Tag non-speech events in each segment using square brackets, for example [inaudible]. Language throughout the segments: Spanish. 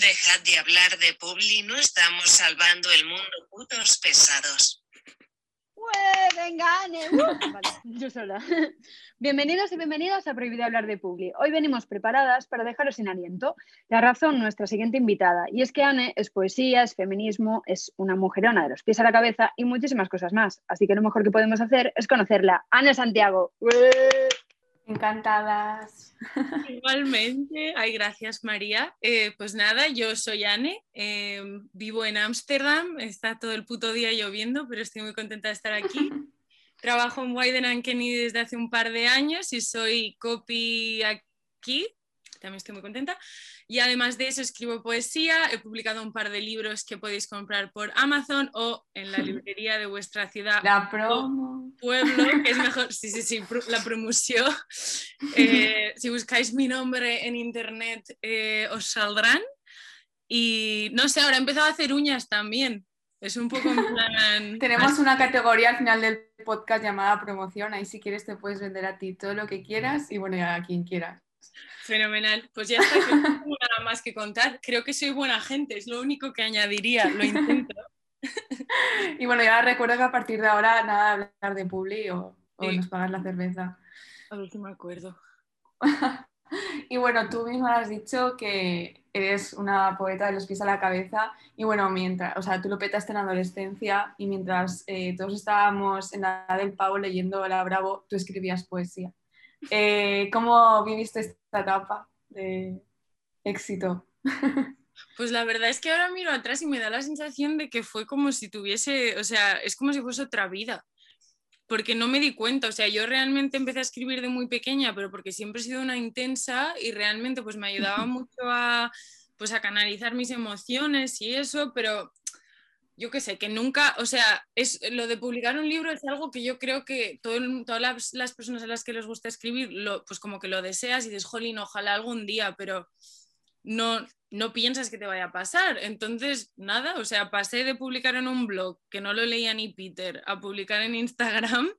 Dejad de hablar de Publi, no estamos salvando el mundo, putos pesados. venga, Ane. Vale, yo sola. Bienvenidos y bienvenidas a Prohibido hablar de Publi. Hoy venimos preparadas para dejaros sin aliento. La razón, nuestra siguiente invitada. Y es que Anne es poesía, es feminismo, es una mujerona de los pies a la cabeza y muchísimas cosas más. Así que lo mejor que podemos hacer es conocerla. Anne Santiago. Encantadas. Igualmente. Ay, gracias María. Eh, pues nada, yo soy Anne, eh, vivo en Ámsterdam, está todo el puto día lloviendo, pero estoy muy contenta de estar aquí. [laughs] Trabajo en Wyden Kenny desde hace un par de años y soy copy aquí, también estoy muy contenta. Y además de eso escribo poesía, he publicado un par de libros que podéis comprar por Amazon o en la librería de vuestra ciudad. La promo. Pueblo, que es mejor, sí, sí, sí, la promoción. [laughs] Eh, si buscáis mi nombre en internet eh, os saldrán. Y no sé, ahora he empezado a hacer uñas también. Es un poco en [laughs] plan... Tenemos una categoría al final del podcast llamada promoción. Ahí si quieres te puedes vender a ti todo lo que quieras y bueno, a quien quieras. Fenomenal. Pues ya está, no tengo nada más que contar. Creo que soy buena gente, es lo único que añadiría, lo intento. [laughs] y bueno, ya recuerdo que a partir de ahora nada de hablar de Publi o, nos pagas la cerveza. A ver si me acuerdo. [laughs] y bueno, tú misma has dicho que eres una poeta de los pies a la cabeza y bueno, mientras, o sea, tú lo petaste en la adolescencia y mientras eh, todos estábamos en la edad del pavo leyendo La Bravo, tú escribías poesía. Eh, ¿Cómo viviste esta etapa de éxito? Pues la verdad es que ahora miro atrás y me da la sensación de que fue como si tuviese, o sea, es como si fuese otra vida, porque no me di cuenta, o sea, yo realmente empecé a escribir de muy pequeña, pero porque siempre he sido una intensa y realmente pues me ayudaba [laughs] mucho a, pues a canalizar mis emociones y eso, pero yo qué sé, que nunca, o sea, es lo de publicar un libro es algo que yo creo que todas las, personas a las que les gusta escribir, lo, pues como que lo deseas y dices, jolín, ojalá algún día, pero no, no piensas que te vaya a pasar. Entonces, nada, o sea, pasé de publicar en un blog, que no lo leía ni Peter, a publicar en Instagram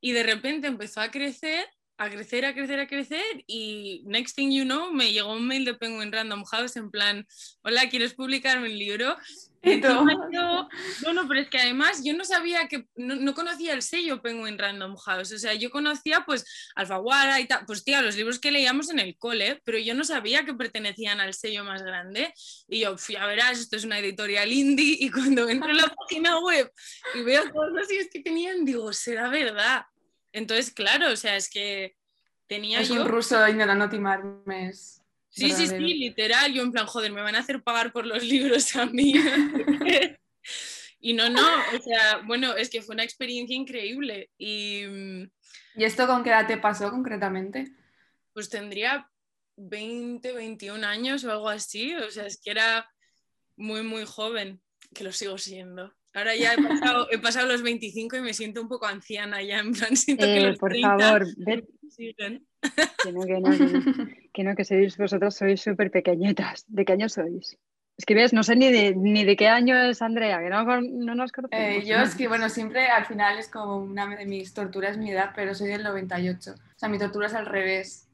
y de repente empezó a crecer a crecer, a crecer, a crecer y next thing you know me llegó un mail de Penguin Random House en plan, hola, ¿quieres publicarme un libro? no, no, pero es que además yo no sabía que, no, conocía el sello Penguin Random House, o sea, yo conocía pues Alfaguara y tal, pues tía, los libros que leíamos en el cole, pero yo no sabía que pertenecían al sello más grande. Y yo, ya verás, esto es una editorial indie y cuando entro en la página web y veo todos los sellos que tenían, digo, será verdad. Entonces, claro, o sea, es que tenía es yo... un ruso intentando timarme. Sí, sí, sí, literal. Yo en plan, joder, me van a hacer pagar por los [laughs] libros a mí. [laughs] y no, no, o sea, bueno, es que fue una experiencia increíble. Y, mm, ¿Y esto con qué edad te pasó concretamente? Pues tendría 20, 21 años o algo así. O sea, es que era muy, muy joven, que lo sigo siendo. Ahora ya he pasado, los 25 y me siento un poco anciana ya, en plan, siento que eh, los Por favor, siguen. Que no, que no, que no, [laughs] que, sois vosotros sois súper pequeñitas. ¿De qué año sois? Es que ves, no sé ni de, ni de qué año es Andrea, que no, no nos conocemos. Eh, yo es que, bueno, siempre al final es como una de mis torturas mi edad, pero soy del 98. O sea, mi tortura es al revés.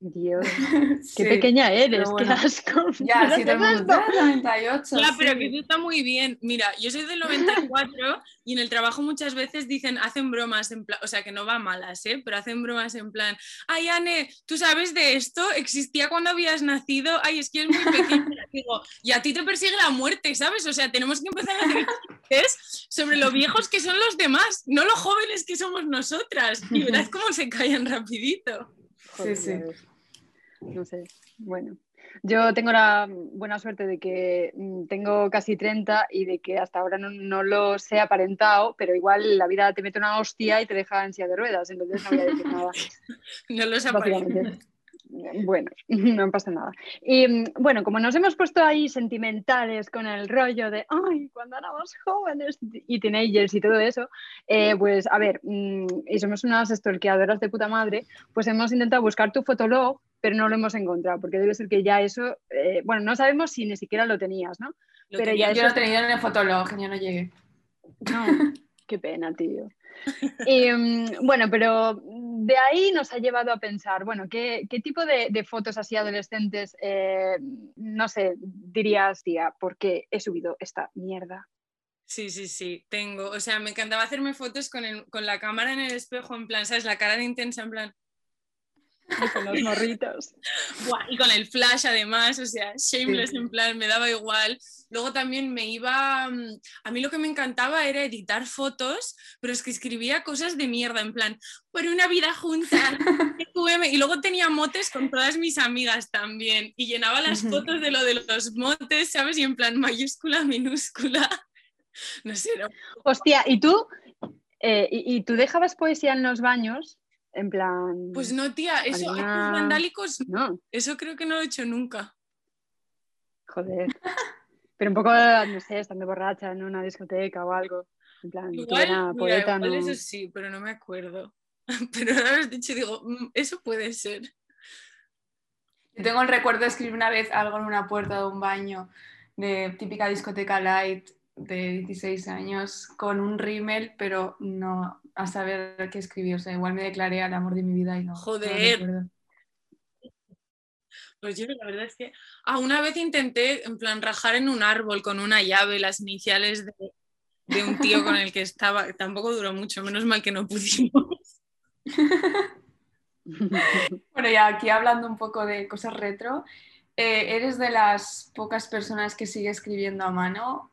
Dios, [laughs] qué pequeña eres, qué [laughs] asco. Ya, sí, todo 98. Ya, pero que eso está muy bien. Mira, yo soy del 94 y en el trabajo muchas veces dicen, hacen bromas en plan, o sea, que no va malas, ¿eh? Pero hacen bromas en plan, ay, Anne, ¿tú sabes de esto? ¿Existía cuando habías nacido? Ay, es que es muy pequeña. [laughs] Digo, y a ti te persigue la muerte, ¿sabes? O sea, tenemos que empezar a hacer chistes sobre lo viejos que son los demás, no los jóvenes que somos nosotras. Y verás cómo se callan rapidito. Sí, sí no sé, bueno. Yo tengo la buena suerte de que mm, tengo casi 30 y de que hasta ahora no, no los he aparentado, pero igual la vida te mete una hostia y te deja en silla de ruedas, entonces no voy a decir nada. [laughs] no los. Bueno, [laughs] no pasa nada. Y mm, bueno, como nos hemos puesto ahí sentimentales con el rollo de, ay, cuando éramos jóvenes y teenagers y todo eso, eh, pues a ver, mm, y somos unas stalkeadoras de puta madre, pues hemos intentado buscar tu fotolog, pero no lo hemos encontrado, porque debe ser que ya eso, eh, bueno, no sabemos si ni siquiera lo tenías, ¿no? pero ya yo lo he tenido en el fotolog, ya no llegué. No. Qué pena, tío. Y, [laughs] mm, bueno, pero de ahí nos ha llevado a pensar, bueno, ¿qué, qué tipo de, de, fotos así adolescentes, eh, no sé, dirías, tía, por qué he subido esta mierda? Sí, sí, sí, tengo. O sea, me encantaba hacerme fotos con, el, con la cámara en el espejo, en plan, ¿sabes? La cara de intensa, en plan, [laughs] y con los morritos. y con el flash además, o sea, shameless en plan, me daba igual. Luego también me iba, mm, a mí lo que me encantaba era editar fotos, pero es que escribía cosas de mierda, en plan, por una vida junta, [laughs] y luego tenía motes con todas mis amigas también, y llenaba las fotos de lo de los motes, ¿sabes? Y en plan mayúscula, minúscula. [laughs] No sé. No. Hostia, ¿y tú? Eh, y, ¿Y tú dejabas poesía en los baños? En plan. Pues no, tía, eso, vandálicos, no. Eso creo que no lo he hecho nunca. Joder. Pero un poco, no sé, estando borracha en una discoteca o algo. En plan, igual, poeta, no... eso sí, pero no me acuerdo. [laughs] Pero ahora lo has dicho digo, mm, eso puede ser. Yo tengo el recuerdo de escribir una vez algo en una puerta de un baño de típica discoteca light de 16 años con un rímel, pero no, a saber qué escribí. O sea, igual me declaré al amor de mi vida y no. Joder. pues yo la verdad es que ah, una vez intenté en plan rajar en un árbol con una llave las iniciales de, de un tío con el que estaba. [laughs] Tampoco duró mucho, menos mal que no pudimos. [laughs] bueno, ya aquí hablando un poco de cosas retro, eh, ¿eres de las pocas personas que sigue escribiendo a mano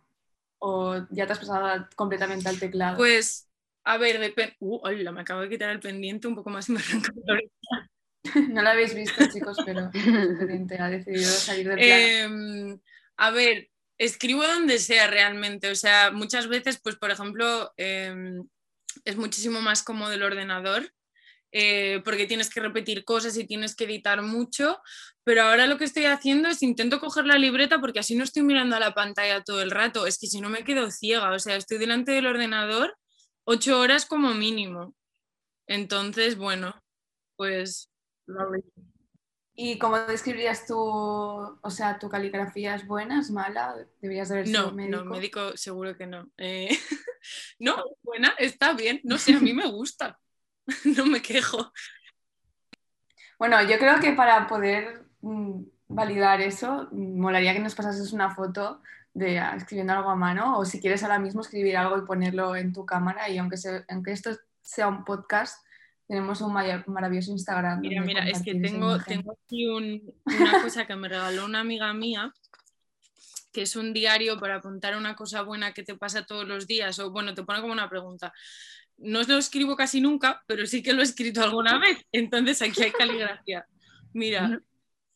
o ya te has pasado completamente al teclado? Pues a ver, depende. Uh, hola, me acabo de quitar el pendiente un poco más y [laughs] me arranco [laughs] No lo habéis visto, chicos, pero ha decidido salir del plano. Eh, a ver, escribo donde sea realmente. O sea, muchas veces, pues, por ejemplo, eh, es muchísimo más cómodo el ordenador. Eh, porque tienes que repetir cosas y tienes que editar mucho, pero ahora lo que estoy haciendo es intento coger la libreta porque así no estoy mirando a la pantalla todo el rato, es que si no me quedo ciega, o sea, estoy delante del ordenador ocho horas como mínimo. Entonces, bueno, pues ¿Y cómo describirías tu, o sea, tu caligrafía es buena, es mala? ¿Deberías de haber no, médico? No, médico seguro que no. Eh, [laughs] no, buena, está bien, no sé, a mí me gusta, [laughs] no me quejo. Bueno, yo creo que para poder mm, validar eso, molaría que nos pasases una foto de ah, escribiendo algo a mano o si quieres ahora mismo escribir algo y ponerlo en tu cámara y aunque, aunque esto sea un podcast, tenemos un maravilloso Instagram. Mira, mira, es que tengo, tengo aquí una cosa que me regaló una amiga mía, que es un diario para apuntar una cosa buena que te pasa todos los días, o bueno, te pone como una pregunta. No lo escribo casi nunca, pero sí que lo he escrito alguna vez, entonces aquí hay caligrafía. Mira,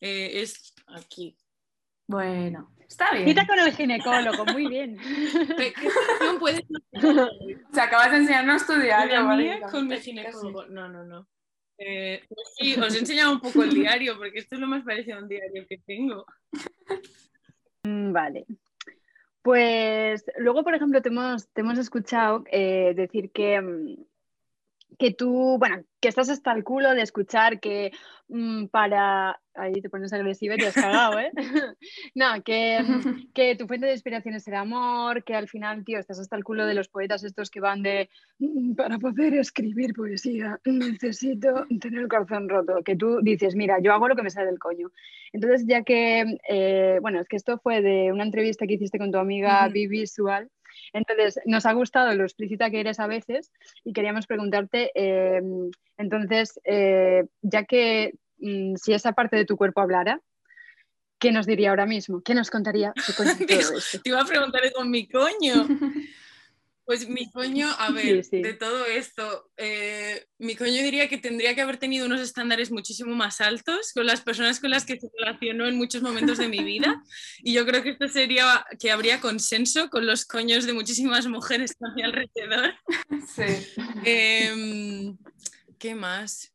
eh, es aquí. Bueno, Está bien. Cita con el ginecólogo, muy bien. [laughs] ¿Qué puedes O sea, acabas de enseñarnos tu diario. ¿vale? con mi ginecólogo. No, no, no. Eh, pues sí, os he enseñado un poco el diario, porque esto es lo más parecido a un diario que tengo. Mm, vale. Pues luego, por ejemplo, te hemos, te hemos escuchado eh, decir que, mm, que tú, bueno, que estás hasta el culo de escuchar que mm, para... Ahí te pones agresiva y te has cagado, ¿eh? [laughs] no, que, mm, [laughs] que, tu fuente de inspiración es el amor, que al final, tío, estás hasta el culo de los poetas estos que van de... Mm, para poder escribir poesía necesito tener el corazón roto, que tú dices, mira, yo hago lo que me sale del coño. Entonces, ya que, eh, bueno, es que esto fue de una entrevista que hiciste con tu amiga uh Visual, entonces, nos ha gustado lo explícita que eres a veces y queríamos preguntarte, eh, entonces, eh, ya que mm, si esa parte de tu cuerpo hablara, ¿qué nos diría ahora mismo? ¿Qué nos contaría? [laughs] Te iba a preguntar con mi coño. [laughs] Pues mi coño, a ver, de todo esto, eh, mi coño diría que tendría que haber tenido unos estándares muchísimo más altos con las personas con las que se relacionó en muchos momentos de mi vida. [laughs] Y yo creo que esto sería que habría consenso con los coños de muchísimas mujeres a mi alrededor. Sí. Em, ¿Qué más?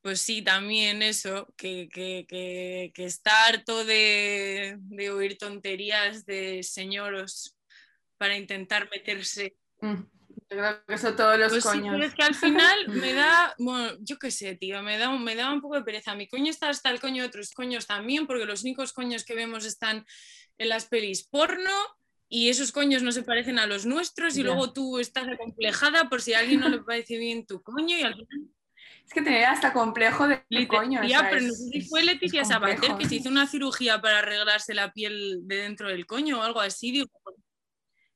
Pues sí, también eso, que, que, que, que está harto de, de oír tonterías de señoros para intentar meterse Mm, yo creo que eso todos los pues coños. Sí, es que al final me da, bueno, yo qué sé, tío, me da, me da un poco de pereza. Mi coño está hasta el coño de otros coños también, porque los únicos coños que vemos están en las pelis porno y esos coños no se parecen a los nuestros y Ya. luego tú estás acomplejada por si a alguien no le [laughs] parece bien tu coño y al final Es que tener hasta complejo de coño. o sea, pero no sé si fue Leticia Sabater que se hizo una cirugía para arreglarse la piel de dentro del coño o algo así. Digo,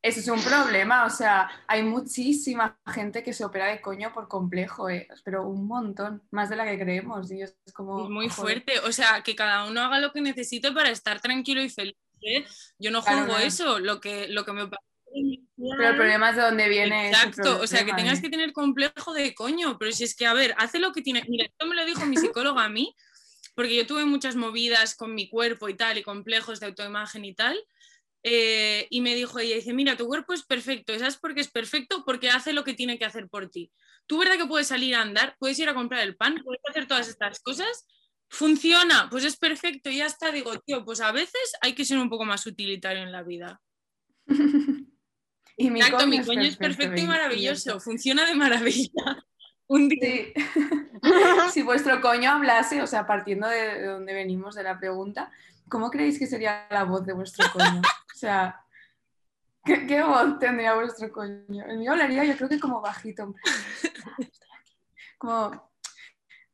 Eso es un problema, o sea, hay muchísima gente que se opera de coño por complejo, eh, pero un montón, más de la que creemos. Y es como, es muy joder. fuerte. O sea, que cada uno haga lo que necesite para estar tranquilo y feliz. ¿eh? Yo no juzgo claro. eso. Lo que, lo que me parece. Pero el problema es de dónde viene. Exacto, o sea, que tengas ¿eh? que tener complejo de coño, pero si es que, a ver, hace lo que tiene. Mira, esto me lo dijo mi psicóloga a mí, porque yo tuve muchas movidas con mi cuerpo y tal, y complejos de autoimagen y tal. Eh, y me dijo ella, dice, mira, tu cuerpo es perfecto, ¿y ¿sabes por qué es perfecto? Porque hace lo que tiene que hacer por ti. Tú, ¿verdad que puedes salir a andar? Puedes ir a comprar el pan, puedes hacer todas estas cosas. Funciona, pues es perfecto, y ya está. Digo, tío, pues a veces hay que ser un poco más utilitario en la vida. [laughs] y mi Exacto, coño mi es coño es perfecto y maravilloso, funciona de maravilla. [laughs] Un día. Sí. [laughs] si vuestro coño hablase, o sea, partiendo de donde venimos de la pregunta, ¿cómo creéis que sería la voz de vuestro coño? O sea, ¿qué, qué voz tendría vuestro coño? El mío hablaría, yo creo que como bajito. Como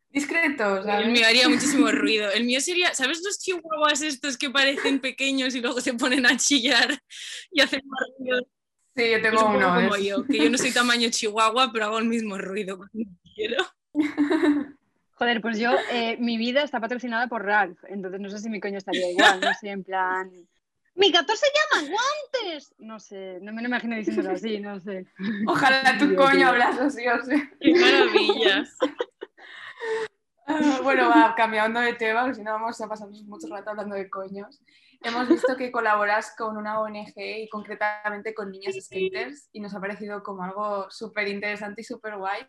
discreto, ¿sabes? El mío haría muchísimo ruido. El mío sería, ¿sabes los chihuahuas estos que parecen pequeños y luego se ponen a chillar y hacen más ruido? Sí, yo tengo uno. como yo, que yo no soy tamaño [laughs] chihuahua, pero hago el mismo ruido cuando quiero. Joder, pues yo, eh, mi vida está patrocinada por Ralph, entonces no sé si mi coño estaría igual, no sé, en plan... ¡Mi gato se llama Guantes! No sé, no me lo imagino diciéndolo así, no sé. [laughs] Ojalá tu coño hablase así, o sea. ¡Qué maravilla! Ah, Bueno, va, cambiando de tema, porque si no vamos a pasarnos mucho rato hablando de coños. Hemos visto que colaboras con una ONG y concretamente con niñas skaters y nos ha parecido como algo súper interesante y súper guay.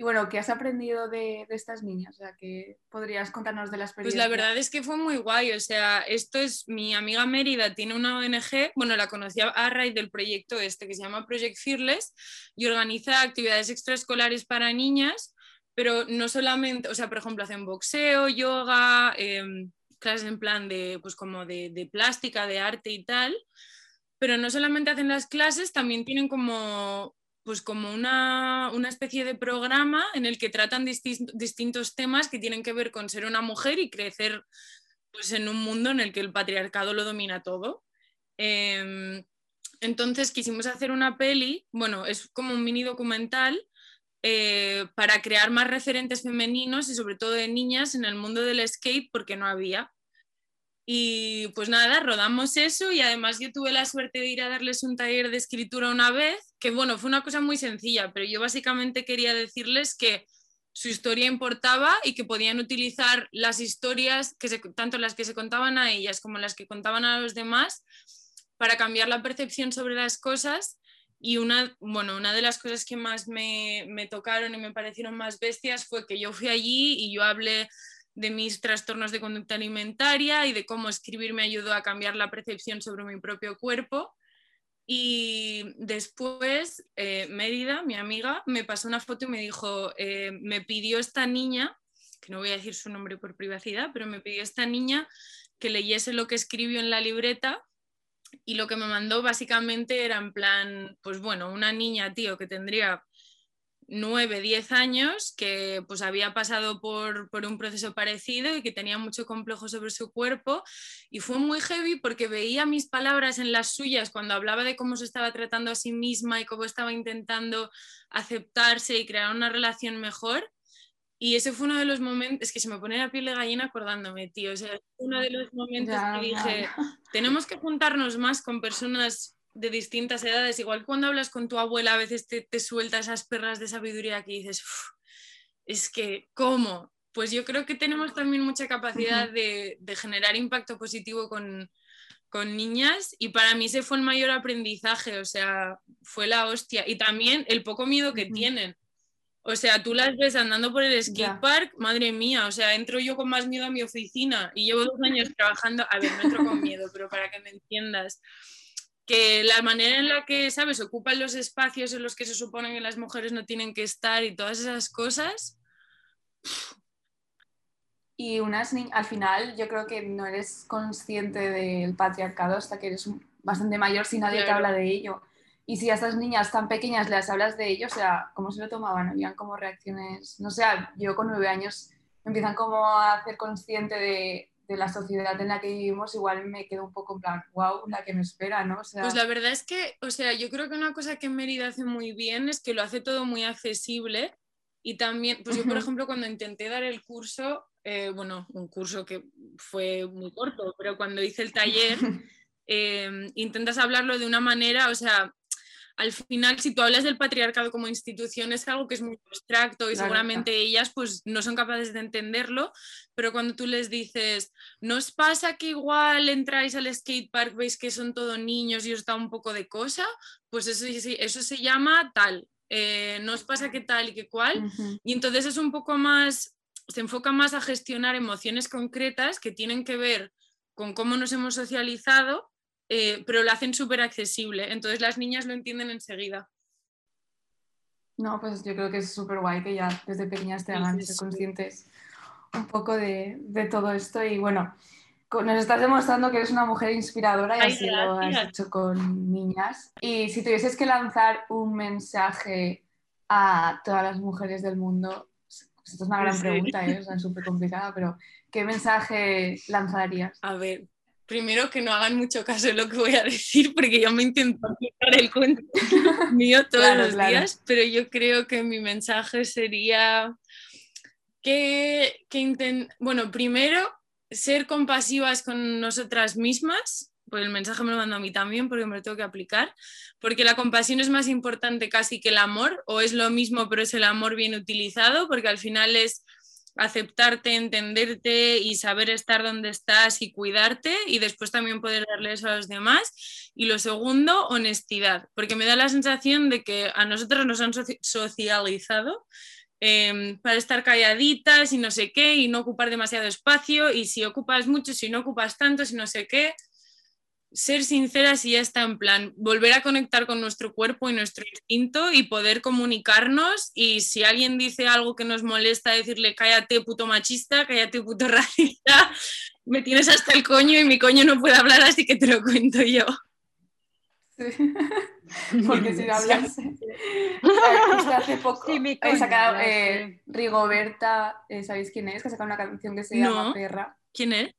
Y bueno, ¿qué has aprendido de, de estas niñas? O sea, que podrías contarnos de la Pues experiencia. la verdad es que fue muy guay, o sea, esto es, mi amiga Mérida tiene una ONG, bueno, la conocí a raíz del proyecto este que se llama Project Fearless y organiza actividades extraescolares para niñas, pero no solamente, o sea, por ejemplo, hacen boxeo, yoga, em, clases en plan de, pues como de, de plástica, de arte y tal, pero no solamente hacen las clases, también tienen como pues como una, una especie de programa en el que tratan disti- distintos temas que tienen que ver con ser una mujer y crecer pues, en un mundo en el que el patriarcado lo domina todo. Em, entonces quisimos hacer una peli, bueno, es como un mini documental eh, para crear más referentes femeninos y sobre todo de niñas en el mundo del skate porque no había. Y pues nada, rodamos eso y además yo tuve la suerte de ir a darles un taller de escritura una vez, que bueno, fue una cosa muy sencilla, pero yo básicamente quería decirles que su historia importaba y que podían utilizar las historias, que se, tanto las que se contaban a ellas como las que contaban a los demás, para cambiar la percepción sobre las cosas. Y una, bueno, una de las cosas que más me, me tocaron y me parecieron más bestias fue que yo fui allí y yo hablé de mis trastornos de conducta alimentaria y de cómo escribir me ayudó a cambiar la percepción sobre mi propio cuerpo. Y después eh, Mérida, mi amiga, me pasó una foto y me dijo, eh, me pidió esta niña, que no voy a decir su nombre por privacidad, pero me pidió esta niña que leyese lo que escribió en la libreta y lo que me mandó básicamente era en plan, pues bueno, una niña, tío, que tendría 9, 10 años, que pues había pasado por, por, un proceso parecido y que tenía mucho complejo sobre su cuerpo. Y fue muy heavy porque veía mis palabras en las suyas cuando hablaba de cómo se estaba tratando a sí misma y cómo estaba intentando aceptarse y crear una relación mejor. Y ese fue uno de los momentos, es que se me pone la piel de gallina acordándome, tío. O sea, uno de los momentos Ya, que dije, ya. tenemos que juntarnos más con personas de distintas edades, igual cuando hablas con tu abuela a veces te, te suelta esas perras de sabiduría que dices, es que, ¿cómo? Pues yo creo que tenemos también mucha capacidad de, de, generar impacto positivo con, con, niñas y para mí ese fue el mayor aprendizaje, o sea, fue la hostia. Y también el poco miedo que tienen. O sea, tú las ves andando por el skate park, madre mía, o sea, entro yo con más miedo a mi oficina y llevo dos años trabajando, a ver, no entro con miedo, pero para que me entiendas que la manera en la que, ¿sabes?, ocupan los espacios en los que se suponen que las mujeres no tienen que estar y todas esas cosas. y unas al final yo creo que no eres consciente del patriarcado hasta que eres bastante mayor si nadie te habla de ello. Y si a estas niñas tan pequeñas les hablas de ello, o sea, ¿cómo se lo tomaban? Habían como reacciones, no sé, yo con nueve años empiezan como a hacer consciente de, de la sociedad en la que vivimos, igual me quedo un poco en plan, wow, la que me espera, ¿no? Pues la verdad es que, o sea, yo creo que una cosa que Mérida hace muy bien es que lo hace todo muy accesible y también, pues yo, por ejemplo, cuando intenté dar el curso, eh, bueno, un curso que fue muy corto, pero cuando hice el taller, [laughs] em, intentas hablarlo de una manera, o sea, al final, si tú hablas del patriarcado como institución, es algo que es muy abstracto y seguramente ellas pues no son capaces de entenderlo, pero cuando tú les dices, ¿no os pasa que igual entráis al skatepark, veis que son todos niños y os da un poco de cosa? Pues eso, eso se llama tal. Eh, ¿No os pasa que tal y que cual? Y entonces es un poco más se enfoca más a gestionar emociones concretas que tienen que ver con cómo nos hemos socializado, eh, pero lo hacen súper accesible. Entonces las niñas lo entienden enseguida. No, pues yo creo que es súper guay que ya desde pequeñas te hagan ser conscientes un poco de, todo esto. Y bueno, nos estás demostrando que eres una mujer inspiradora y así lo has hecho con niñas. Y si tuvieses que lanzar un mensaje a todas las mujeres del mundo, esto es una gran pregunta, ¿eh? es súper complicada, pero ¿qué mensaje lanzarías? A ver, primero que no hagan mucho caso de lo que voy a decir, porque yo me intento aplicar el cuento [laughs] mío todos los días, pero yo creo que mi mensaje sería que, que bueno, primero, ser compasivas con nosotras mismas, pues el mensaje me lo mando a mí también porque me lo tengo que aplicar, porque la compasión es más importante casi que el amor, o es lo mismo pero es el amor bien utilizado, porque al final es aceptarte, entenderte y saber estar donde estás y cuidarte y después también poder darle eso a los demás. Y lo segundo, honestidad, porque me da la sensación de que a nosotros nos han socializado em, para estar calladitas y no sé qué y no ocupar demasiado espacio y si ocupas mucho, si no ocupas tanto, si no sé qué ser sinceras y ya está en plan, volver a conectar con nuestro cuerpo y nuestro instinto y poder comunicarnos y si alguien dice algo que nos molesta, decirle cállate puto machista, cállate puto [laughs] racista, me tienes hasta el coño y mi coño no puede hablar así que te lo cuento yo. [laughs] Porque si no hablas... hace [laughs] poco sacado eh, Rigoberta, eh, ¿sabéis quién es? Que ha sacado una canción que se llama Perra. ¿Quién es?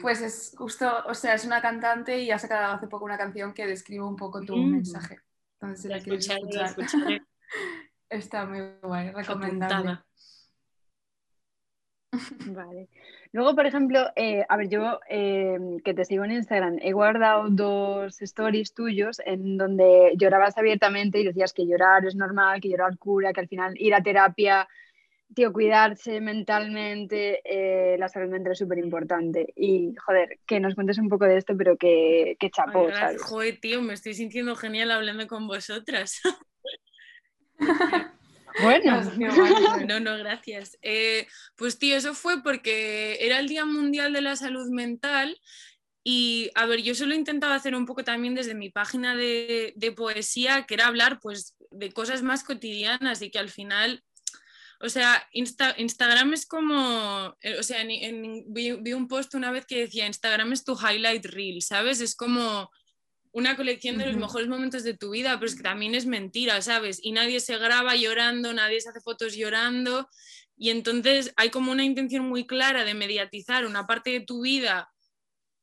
Pues es justo, o sea, es una cantante y ha sacado hace poco una canción que describe un poco tu mm. mensaje. Entonces, si la, quieres escuchar, [laughs] está muy guay, recomendable. Vale. Luego, por ejemplo, eh, a ver, yo eh, que te sigo en Instagram, he guardado dos stories tuyos en donde llorabas abiertamente y decías que llorar es normal, que llorar cura, que al final ir a terapia tío, cuidarse mentalmente, eh, la salud mental es súper importante. Y, joder, que nos cuentes un poco de esto, pero que, que chapo, ¿sabes? Joder, tío, me estoy sintiendo genial hablando con vosotras. [laughs] bueno. No, no, gracias. Eh, pues, tío, eso fue porque era el Día Mundial de la Salud Mental. Y, a ver, yo solo intentaba hacer un poco también desde mi página de, de poesía, que era hablar, pues, de cosas más cotidianas y que al final o sea, Instagram es como, eh, o sea, vi, un post una vez que decía, Instagram es tu highlight reel, ¿sabes? Es como una colección de los mejores momentos de tu vida, pero es que también es mentira, ¿sabes? Y nadie se graba llorando, nadie se hace fotos llorando. Y entonces hay como una intención muy clara de mediatizar una parte de tu vida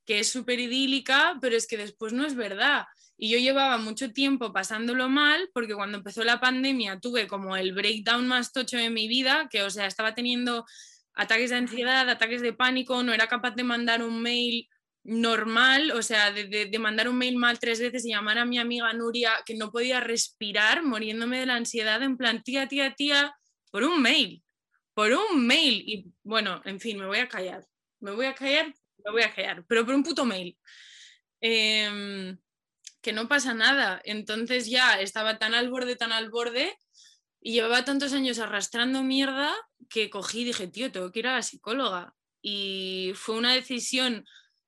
que es súper idílica, pero es que después no es verdad. Y yo llevaba mucho tiempo pasándolo mal porque cuando empezó la pandemia tuve como el breakdown más tocho de mi vida, que o sea, estaba teniendo ataques de ansiedad, ataques de pánico, no era capaz de mandar un mail normal, o sea, de, mandar un mail mal tres veces y llamar a mi amiga Nuria que no podía respirar, muriéndome de la ansiedad, en plan, tía, tía, tía, por un mail, por un mail. Y bueno, en fin, me voy a callar, me voy a callar, me voy a callar, pero por un puto mail. Eh, que no pasa nada. Entonces ya estaba tan al borde, tan al borde, y llevaba tantos años arrastrando mierda que cogí y dije, tío, tengo que ir a la psicóloga. Y fue una decisión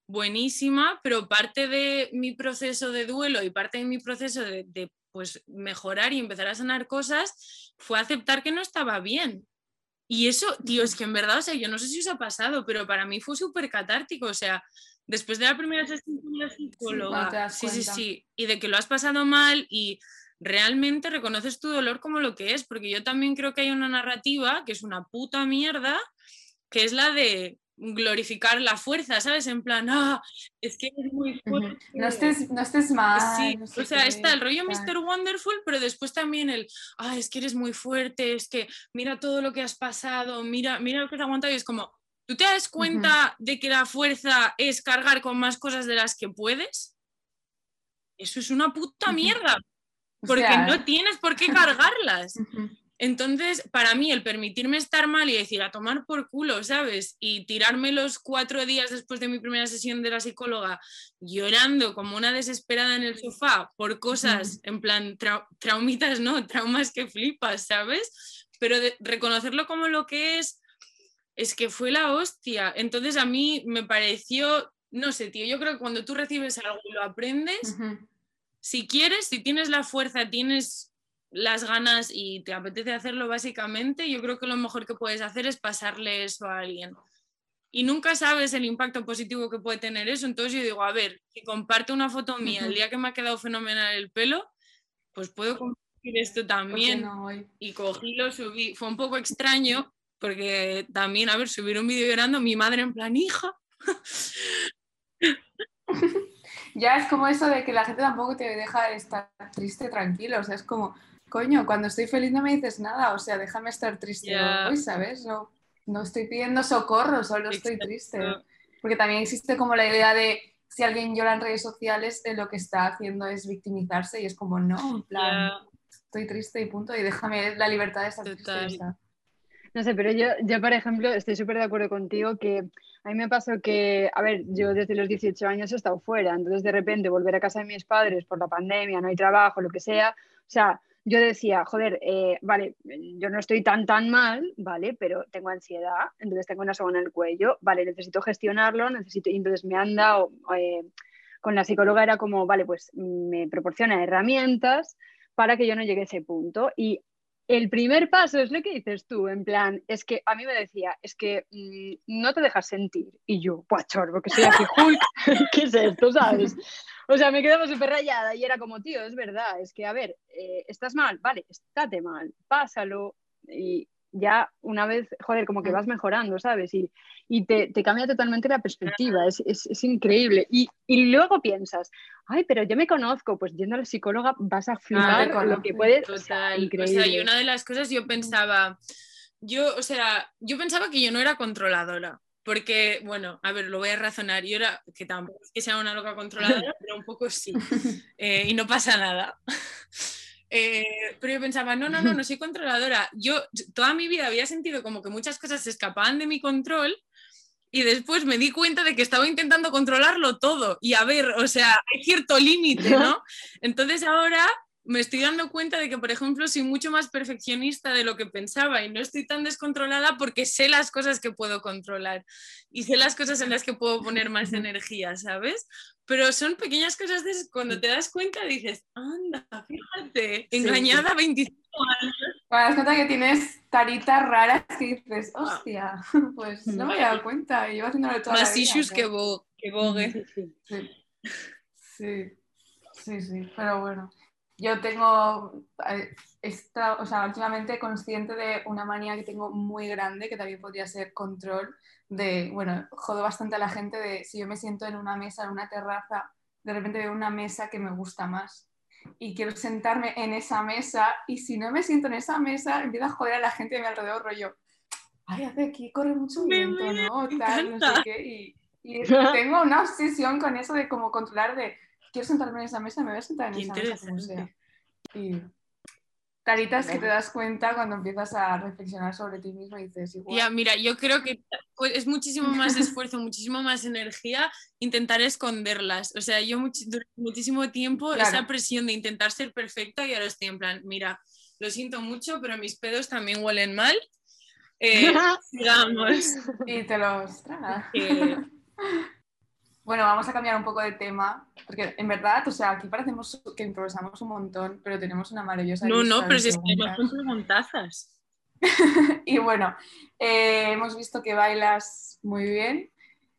buenísima, pero parte de mi proceso de duelo y parte de mi proceso de, pues, mejorar y empezar a sanar cosas fue aceptar que no estaba bien. Y eso, tío, es que en verdad, o sea, yo no sé si os ha pasado, pero para mí fue súper catártico, o sea, después de la primera sesión con la psicóloga, sí, sí, sí, y de que lo has pasado mal y realmente reconoces tu dolor como lo que es, porque yo también creo que hay una narrativa que es una puta mierda, que es la de glorificar la fuerza, ¿sabes? En plan, ah, es que eres muy fuerte. No estés, no estés mal. Sí, o sea, está el rollo Mr. Wonderful, pero después también el, ah, es que eres muy fuerte, es que mira todo lo que has pasado, mira, mira lo que has aguantado y es como, ¿tú te das cuenta de que la fuerza es cargar con más cosas de las que puedes? Eso es una puta mierda, porque no tienes por qué cargarlas. Entonces, para mí, el permitirme estar mal y decir a tomar por culo, ¿sabes? Y tirarme los cuatro días después de mi primera sesión de la psicóloga llorando como una desesperada en el sofá por cosas, en plan, traumitas, no, traumas que flipas, ¿sabes? Pero reconocerlo como lo que es, es que fue la hostia. Entonces, a mí me pareció, no sé, tío, yo creo que cuando tú recibes algo y lo aprendes, si quieres, si tienes la fuerza, tienes las ganas y te apetece hacerlo básicamente, yo creo que lo mejor que puedes hacer es pasarle eso a alguien. Y nunca sabes el impacto positivo que puede tener eso. Entonces yo digo, a ver, si comparte una foto mía el día que me ha quedado fenomenal el pelo, pues puedo compartir esto también. y cogí lo subí. Fue un poco extraño porque también, a ver, subir un vídeo llorando, mi madre en plan, hija. [laughs] ya es como eso de que la gente tampoco te deja estar triste, tranquilo. O sea, es como, coño, cuando estoy feliz no me dices nada, o sea, déjame estar triste hoy, ¿sabes? No, no estoy pidiendo socorro, solo estoy triste. Porque también existe como la idea de si alguien llora en redes sociales, eh, lo que está haciendo es victimizarse y es como, no, en plan, estoy triste y punto, y déjame la libertad de estar triste. No sé, pero yo, yo, por ejemplo, estoy súper de acuerdo contigo que a mí me pasó que, a ver, yo desde los 18 años he estado fuera, entonces de repente volver a casa de mis padres por la pandemia, no hay trabajo, lo que sea, o sea, yo decía, joder, eh, vale, yo no estoy tan, tan mal, vale, pero tengo ansiedad, entonces tengo una soga en el cuello, vale, necesito gestionarlo, necesito, y entonces me anda, eh, con la psicóloga era como, vale, pues me proporciona herramientas para que yo no llegue a ese punto. Y el primer paso es lo que dices tú, en plan, es que a mí me decía, es que mm, no te dejas sentir. Y yo, pues chorro, que soy aquí Hulk, [laughs] ¿qué es esto, sabes? O sea, me quedaba súper rayada y era como, tío, es verdad, es que, a ver, eh, estás mal, vale, estate mal, pásalo y ya una vez, joder, como que mm. vas mejorando, ¿sabes? Y, y te, te, cambia totalmente la perspectiva, es, es, es increíble. Y, y, luego piensas, ay, pero yo me conozco, pues yendo a la psicóloga vas a ah, flipar lo que puedes. Total, increíble. O sea, y una de las cosas yo pensaba, yo, o sea, yo pensaba que yo no era controladora. Porque, bueno, a ver, lo voy a razonar. Yo era, que tampoco es que sea una loca controladora, [laughs] pero un poco sí. [laughs] Eh, y no pasa nada. Eh, pero yo pensaba, no, no, no, no soy controladora. Yo toda mi vida había sentido como que muchas cosas se escapaban de mi control y después me di cuenta de que estaba intentando controlarlo todo. Y a ver, o sea, hay cierto límite, ¿no? Entonces ahora me estoy dando cuenta de que, por ejemplo, soy mucho más perfeccionista de lo que pensaba y no estoy tan descontrolada porque sé las cosas que puedo controlar y sé las cosas en las que puedo poner más energía, ¿sabes? Pero son pequeñas cosas de cuando te das cuenta dices, anda, fíjate, engañada 25 años. Cuando das cuenta que tienes taritas raras que dices, hostia, [laughs] pues no me [laughs] había dado cuenta y llevo haciéndolo toda más la vida. issues que, que bogue. [laughs] Sí. sí, sí, sí, pero bueno yo tengo, eh, esta, o sea, últimamente consciente de una manía que tengo muy grande, que también podría ser control, de, bueno, jodo bastante a la gente de si yo me siento en una mesa, en una terraza, de repente veo una mesa que me gusta más y quiero sentarme en esa mesa y si no me siento en esa mesa, empiezo a joder a la gente de mi alrededor, rollo, ay, hace aquí corre mucho viento, ¿no? Tal, no sé qué, y, y [laughs] tengo una obsesión con eso de como controlar de quiero sentarme en esa mesa, me voy a sentar en esa mesa. Y taritas que te das cuenta cuando empiezas a reflexionar sobre ti mismo y dices igual. Ya, mira, yo creo que pues, es muchísimo más [laughs] esfuerzo, muchísimo más energía intentar esconderlas. O sea, yo durante muchísimo tiempo esa presión de intentar ser perfecta y ahora estoy en plan, mira, lo siento mucho, pero mis pedos también huelen mal. Eh, [laughs] sigamos. Y te los tragas. Bueno, vamos a cambiar un poco de tema, porque en verdad, o sea, aquí parecemos que improvisamos un montón, pero tenemos una maravillosa. No, no, pero si es que son preguntazas. [laughs] y bueno, eh, hemos visto que bailas muy bien.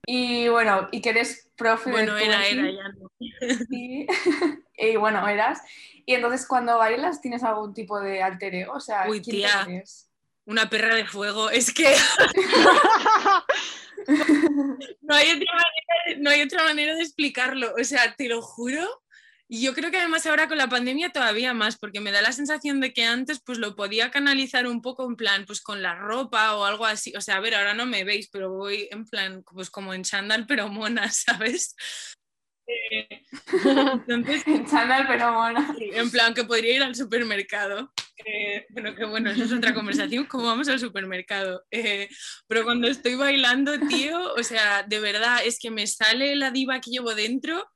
Y bueno, y que eres profe Bueno, de era, twerking. era, ya no. [laughs] Y, [laughs] y bueno, eras. Y entonces cuando bailas tienes algún tipo de alter ego, o sea, Uy, ¿quién tía. crees? Una perra de fuego. Es que [laughs] no hay, otra manera, no hay otra manera de explicarlo. O sea, te lo juro. Y yo creo que además ahora con la pandemia todavía más, porque me da la sensación de que antes pues lo podía canalizar un poco en plan, pues con la ropa o algo así. O sea, a ver, ahora no me veis, pero voy en plan, pues como en chándal, pero mona, [laughs] ¿sabes? Eh, [laughs] entonces, En chándal, pero mona. En plan que podría ir al supermercado. Eh, bueno, que bueno, eso es otra conversación, cómo vamos al supermercado. Eh, pero cuando estoy bailando, tío, o sea, de verdad, es que me sale la diva que llevo dentro,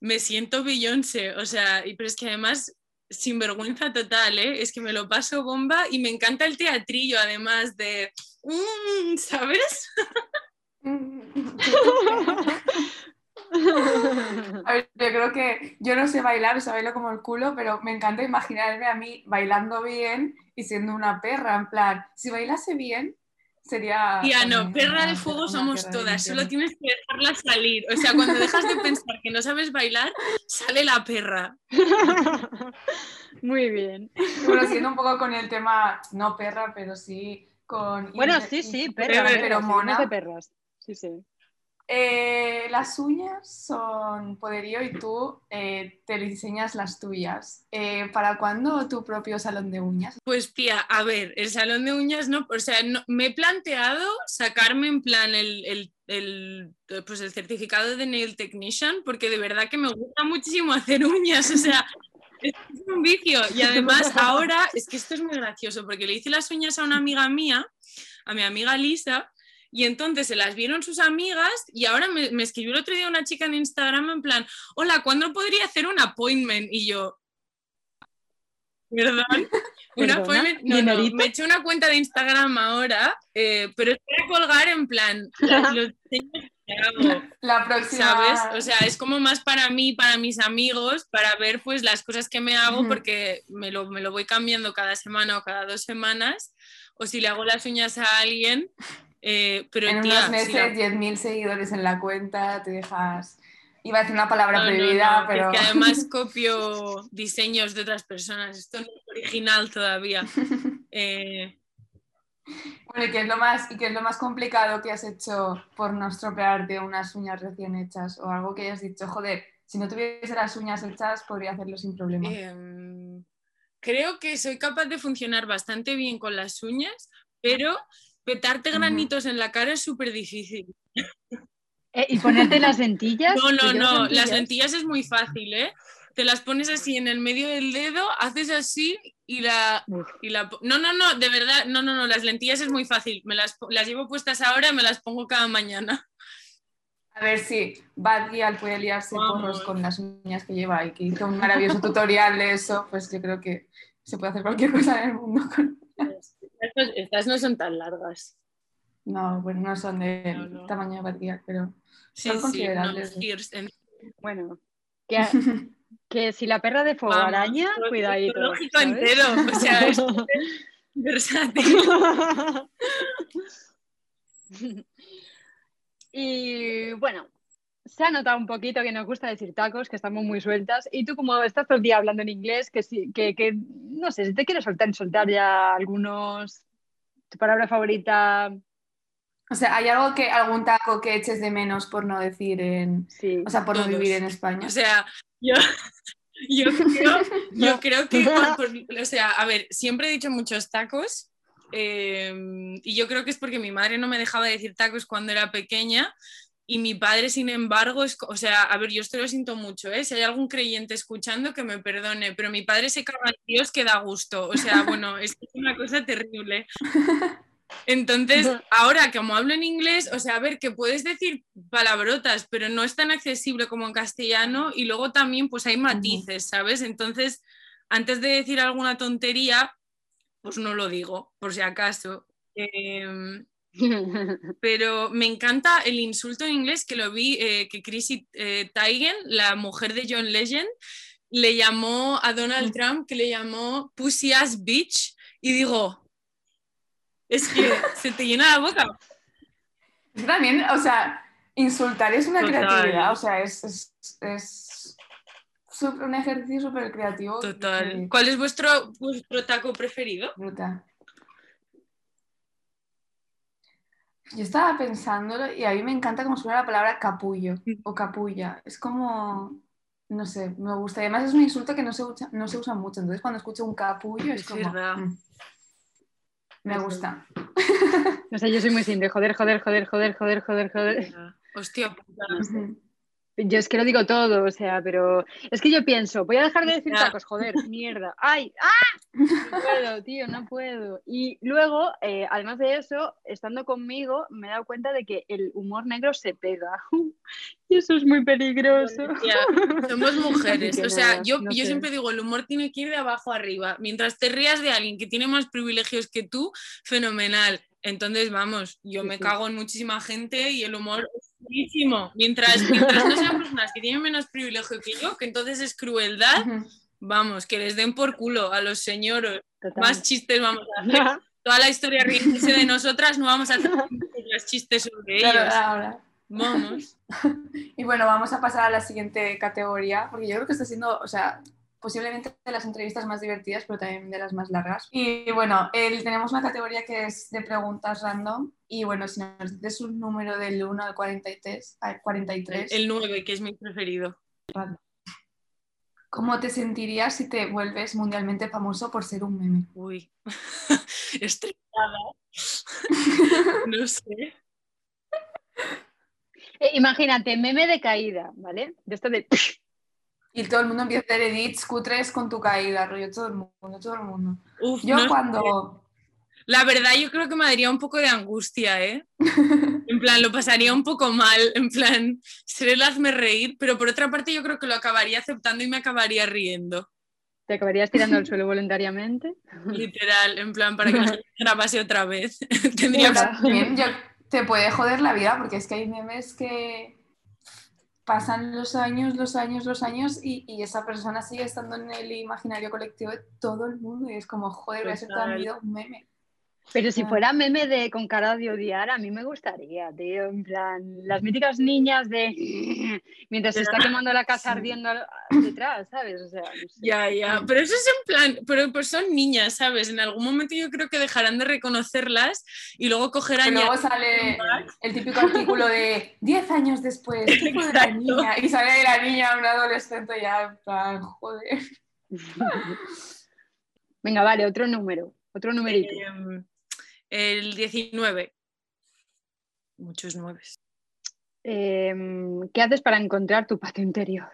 me siento Beyoncé, o sea, y, pero es que además, sin vergüenza total, ¿eh? es que me lo paso bomba y me encanta el teatrillo, además de, mm, ¿sabes? [laughs] [laughs] A ver, yo creo que yo no sé bailar, o sea, bailo como el culo, pero me encanta imaginarme a mí bailando bien y siendo una perra, en plan, si bailase bien, sería... Tía, no, perra de fuego una somos todas, solo tienes que dejarla salir. O sea, cuando dejas de pensar que no sabes bailar, sale la perra. Muy bien. Bueno, siendo un poco con el tema, no perra, pero sí con... Bueno, sí, sí, perra. pero perra, mona. perras. Sí, sí. Eh, las uñas son poderío y tú eh, te diseñas las tuyas. Eh, ¿Para cuándo tu propio salón de uñas? Pues tía, a ver, el salón de uñas no, o sea, me he planteado sacarme en plan el, el- el, pues el certificado de nail technician, porque de verdad que me gusta muchísimo hacer uñas, o sea, [laughs] es un vicio. Y además ahora, es que esto es muy gracioso, porque le hice las uñas a una amiga mía, a mi amiga Lisa, y entonces se las vieron sus amigas y ahora me, me escribió el otro día una chica en Instagram en plan, hola, ¿cuándo podría hacer un appointment? Y yo, ¿perdón? Un [laughs] appointment, no, no, me he hecho una cuenta de Instagram ahora, eh, pero es para colgar en plan la- los diseños que hago. La próxima... ¿sabes? O sea, es como más para mí, para mis amigos, para ver pues las cosas que me hago porque me lo, me lo voy cambiando cada semana o cada dos semanas, o si le hago las uñas a alguien, eh, pero en tía, unos si meses, la- 10.000 seguidores en la cuenta, te dejas... Iba a decir una palabra No, prohibida, no, pero... Es que además [laughs] copio diseños de otras personas, esto no es original todavía. Eh, Bueno, ¿y qué, es lo más, ¿y qué es lo más complicado que has hecho por no estropearte unas uñas recién hechas? O algo que hayas dicho, joder, si no tuviese las uñas hechas podría hacerlo sin problema. Em, creo que soy capaz de funcionar bastante bien con las uñas, pero petarte granitos en la cara es súper difícil. Eh, ¿Y ponerte las lentillas? No, no, ¿Te llevas no, las lentillas es muy fácil, ¿eh? Te las pones así en el medio del dedo, haces así y la... Y la no, no, no, de verdad, no, no, no, las lentillas es muy fácil. Me las, las llevo puestas ahora y me las pongo cada mañana. A ver si Bad Gyal puede liarse Vamos. porros con las uñas que lleva y que hizo un maravilloso tutorial de eso, pues yo creo que se puede hacer cualquier cosa en el mundo con... Estas, estas no son tan largas. No, bueno, no son del No, no. tamaño de Gyal, pero... Sí, Son sí, no, considerables, Bueno, que, [laughs] que si la perra de fuego vamos, araña, cuidadito. ¿sabes? entero, o sea, es [laughs] versátil. y bueno, se ha notado un poquito que nos gusta decir tacos, que estamos muy sueltas. Y tú, como estás todo el día hablando en inglés, que, sí, que, que no sé, si te quieres soltar, soltar ya algunos. Tu palabra favorita, O sea, ¿hay algo que, algún taco que eches de menos por no decir en... sí. O sea, por no vivir en España? O sea, yo, [laughs] yo creo, yo creo que, [laughs] por- por- o sea, a ver, siempre he dicho muchos tacos eh, y yo creo que es porque mi madre no me dejaba decir tacos cuando era pequeña y mi padre, sin embargo, es, o sea, a ver, yo esto lo siento mucho, ¿eh? Si hay algún creyente escuchando, que me perdone, pero mi padre se caga en Dios que da gusto, o sea, [laughs] bueno, es una cosa terrible. [laughs] Entonces, ahora como hablo en inglés, o sea, a ver, que puedes decir palabrotas, pero no es tan accesible como en castellano y luego también pues hay matices, ¿sabes? Entonces, antes de decir alguna tontería, pues no lo digo, por si acaso. Em, [laughs] pero me encanta el insulto en inglés que lo vi, eh, que Chrissy eh, Teigen, la mujer de John Legend, le llamó a Donald Trump, que le llamó Pussy Ass Bitch, y digo, Es que se te llena la boca. También, o sea, insultar es una Total. creatividad, o sea, es, es, es un ejercicio súper creativo. Total. ¿Cuál es vuestro, vuestro taco preferido? Brutal. Yo estaba pensándolo y a mí me encanta como suena la palabra capullo o capulla. Es como, no sé, me gusta. Y además es un insulto que no se usa, no se usa mucho. Entonces cuando escucho un capullo es, Es como... verdad. mm, me gusta. [laughs] No sé, yo soy muy simple. Joder, joder, joder, joder, joder, joder, joder. Hostia puta. Ujú. Yo es que lo digo todo, o sea, pero es que yo pienso, voy a dejar de decir tacos, joder, mierda. ¡Ay! ¡Ah! No puedo, tío, no puedo. Y luego, eh, además de eso, estando conmigo, me he dado cuenta de que el humor negro se pega. [laughs] Y eso es muy peligroso. Somos mujeres. O sea, yo, no yo sé. siempre digo, el humor tiene que ir de abajo arriba. Mientras te rías de alguien que tiene más privilegios que tú, fenomenal. Entonces, vamos, yo Sí, me sí. cago en muchísima gente y el humor es buenísimo. Mientras, mientras no sean personas que tienen menos privilegio que yo, que entonces es crueldad, vamos, que les den por culo a los señores. Total. Más chistes vamos a hacer. Toda la historia riéndose de nosotras, no vamos a hacer [laughs] los chistes sobre Claro, ellos. ahora. Vamos. [laughs] Y bueno, vamos a pasar a la siguiente categoría, porque yo creo que está siendo, o sea, posiblemente de las entrevistas más divertidas, pero también de las más largas. Y bueno, el- tenemos una categoría que es de preguntas random. Y bueno, si nos dices un número del 1 al 43, al 43 El 9, que es mi preferido. ¿cómo te sentirías si te vuelves mundialmente famoso por ser un meme? Uy, [laughs] estresada. [laughs] No sé. Eh, imagínate, meme de caída, ¿vale? De esto de... Y todo el mundo empieza a hacer edits cutres con tu caída, rollo, todo el mundo, todo el mundo. Uf, Yo no sé. cuando... La verdad, yo creo que me daría un poco de angustia, ¿eh? [laughs] En plan, lo pasaría un poco mal, en plan, ser el hazme reír, pero por otra parte yo creo que lo acabaría aceptando y me acabaría riendo. Te acabarías tirando al suelo voluntariamente. [laughs] Literal, en plan, para que la [laughs] grabase otra vez. Tendría Hola. También yo- te puede joder la vida porque es que hay memes que pasan los años, los años, los años y, y esa persona sigue estando en el imaginario colectivo de todo el mundo y es como, joder, voy a ser toda mi Total. vida un meme. Pero si Ah. fuera meme de con cara de odiar, a mí me gustaría, tío. En plan, las míticas niñas de [laughs] mientras se está quemando la casa ardiendo detrás, ¿sabes? O sea, no sé. Ya, ya, pero eso es en plan, pero pues son niñas, ¿sabes? En algún momento yo creo que dejarán de reconocerlas y luego cogerán Pero ya... luego sale el típico artículo de 10 años después, [laughs] ¿qué fue de la niña? Y sale de la niña una adolescente ya, en plan, joder. [laughs] Venga, vale, otro número, otro numerito. Em, el 19. Muchos nueves. Em, ¿Qué haces para encontrar tu paz interior?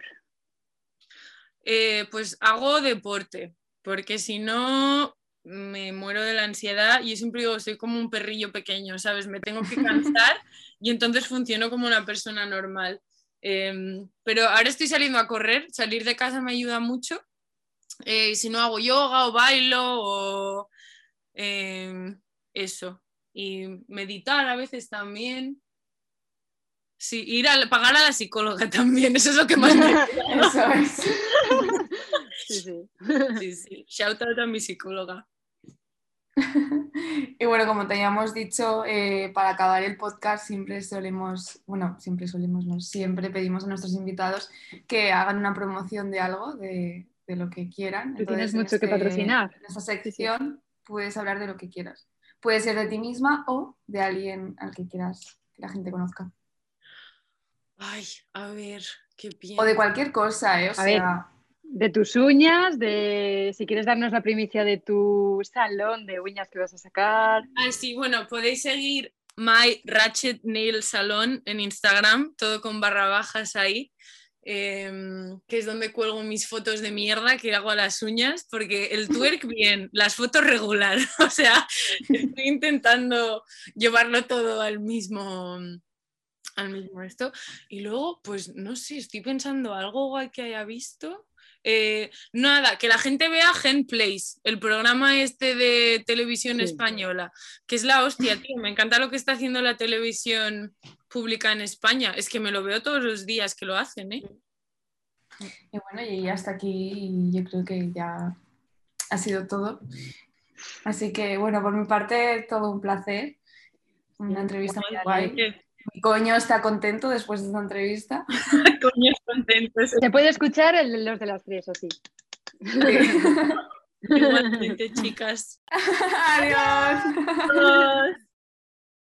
Eh, pues hago deporte, porque si no me muero de la ansiedad. Yo siempre digo, soy como un perrillo pequeño, ¿sabes? Me tengo que cansar [laughs] y entonces funciono como una persona normal. Em, pero ahora estoy saliendo a correr, salir de casa me ayuda mucho. Eh, si no hago yoga o bailo o em, eso. Y meditar a veces también. Sí, ir a pagar a la psicóloga [laughs] también, eso es lo que más me [laughs] Eso es. [laughs] Sí, sí. Sí, sí. Shout out a mi psicóloga. Y bueno, como te habíamos dicho, eh, para acabar el podcast siempre solemos, bueno, siempre solemos, no, siempre pedimos a nuestros invitados que hagan una promoción de algo, de, de lo que quieran. Tú tienes en mucho que este- patrocinar. En esta sección puedes hablar de lo que quieras. Puede ser de ti misma o de alguien al que quieras que la gente conozca. Ay, a ver, qué pienso. O de cualquier cosa, ¿eh? O A ver. sea, De tus uñas, de si quieres darnos la primicia de tu salón de uñas que vas a sacar. Ah, sí, bueno, podéis seguir My Ratchet Nail Salon en Instagram, todo con barra bajas ahí, em, que es donde cuelgo mis fotos de mierda que hago a las uñas, porque el twerk [laughs] bien, las fotos regular, [laughs] o sea, estoy intentando llevarlo todo al mismo al mismo esto. Y luego, pues no sé, estoy pensando algo guay que haya visto. Eh, nada, que la gente vea Gen Place, el programa este de televisión Sí. española, que es la hostia, tío. Me encanta lo que está haciendo la televisión pública en España. Es que me lo veo todos los días que lo hacen, ¿eh? y bueno, y hasta aquí yo creo que ya ha sido todo. Así que, bueno, por mi parte, todo un placer. Una entrevista muy guay. Mi coño está contento después de esta entrevista. [laughs] Coños contentos. Se puede escuchar el, los de las tres, así. [laughs] Igualmente, chicas. [laughs] Adiós. Adiós.